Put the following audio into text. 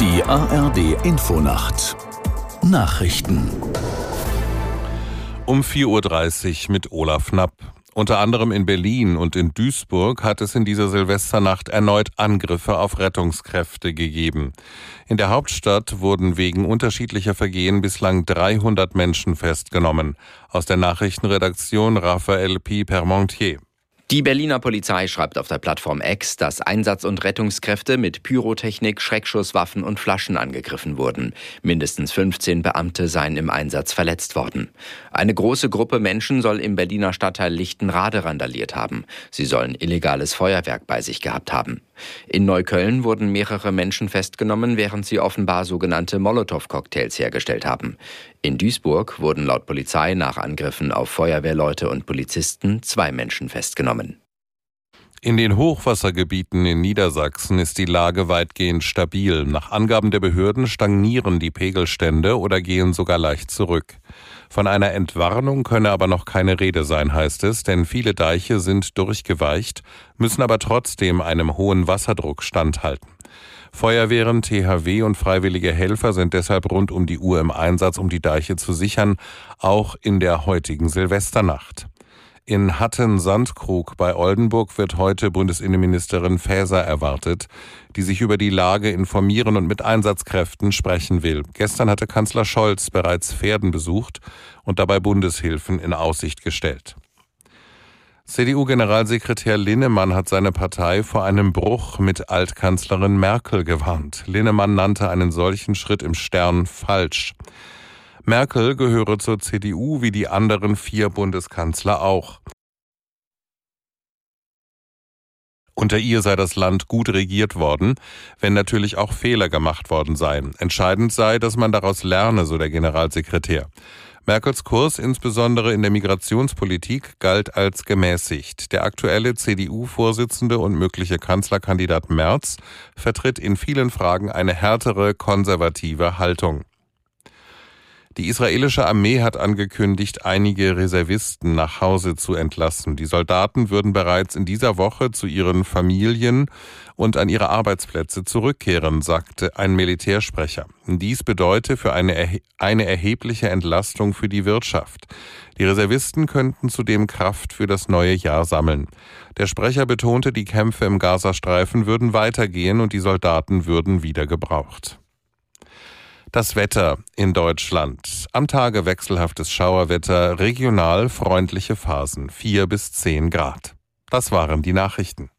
ARD Infonacht Nachrichten um 4.30 Uhr mit Olaf Knapp. Unter anderem in Berlin und in Duisburg hat es in dieser Silvesternacht erneut Angriffe auf Rettungskräfte gegeben. In der Hauptstadt wurden wegen unterschiedlicher Vergehen bislang 300 Menschen festgenommen. Aus der Nachrichtenredaktion Raphael P. Permontier. Die Berliner Polizei schreibt auf der Plattform X, dass Einsatz- und Rettungskräfte mit Pyrotechnik, Schreckschusswaffen und Flaschen angegriffen wurden. Mindestens 15 Beamte seien im Einsatz verletzt worden. Eine große Gruppe Menschen soll im Berliner Stadtteil Lichtenrade randaliert haben. Sie sollen illegales Feuerwerk bei sich gehabt haben. In Neukölln wurden mehrere Menschen festgenommen, während sie offenbar sogenannte Molotow-Cocktails hergestellt haben. In Duisburg wurden laut Polizei nach Angriffen auf Feuerwehrleute und Polizisten zwei Menschen festgenommen. In den Hochwassergebieten in Niedersachsen ist die Lage weitgehend stabil. Nach Angaben der Behörden stagnieren die Pegelstände oder gehen sogar leicht zurück. Von einer Entwarnung könne aber noch keine Rede sein, heißt es, denn viele Deiche sind durchgeweicht, müssen aber trotzdem einem hohen Wasserdruck standhalten. Feuerwehren, THW und freiwillige Helfer sind deshalb rund um die Uhr im Einsatz, um die Deiche zu sichern, auch in der heutigen Silvesternacht. In Hatten-Sandkrug bei Oldenburg wird heute Bundesinnenministerin Faeser erwartet, die sich über die Lage informieren und mit Einsatzkräften sprechen will. Gestern hatte Kanzler Scholz bereits Pferden besucht und dabei Bundeshilfen in Aussicht gestellt. CDU-Generalsekretär Linnemann hat seine Partei vor einem Bruch mit Altkanzlerin Merkel gewarnt. Linnemann nannte einen solchen Schritt im Stern falsch. Merkel gehöre zur CDU wie die anderen vier Bundeskanzler auch. Unter ihr sei das Land gut regiert worden, wenn natürlich auch Fehler gemacht worden seien. Entscheidend sei, dass man daraus lerne, so der Generalsekretär. Merkels Kurs, insbesondere in der Migrationspolitik, galt als gemäßigt. Der aktuelle CDU-Vorsitzende und mögliche Kanzlerkandidat Merz vertritt in vielen Fragen eine härtere, konservative Haltung. Die israelische Armee hat angekündigt, einige Reservisten nach Hause zu entlassen. Die Soldaten würden bereits in dieser Woche zu ihren Familien und an ihre Arbeitsplätze zurückkehren, sagte ein Militärsprecher. Dies bedeute für eine, eine erhebliche Entlastung für die Wirtschaft. Die Reservisten könnten zudem Kraft für das neue Jahr sammeln. Der Sprecher betonte, die Kämpfe im Gazastreifen würden weitergehen und die Soldaten würden wieder gebraucht. Das Wetter in Deutschland. Am Tage wechselhaftes Schauerwetter, regional freundliche Phasen, vier bis zehn Grad. Das waren die Nachrichten.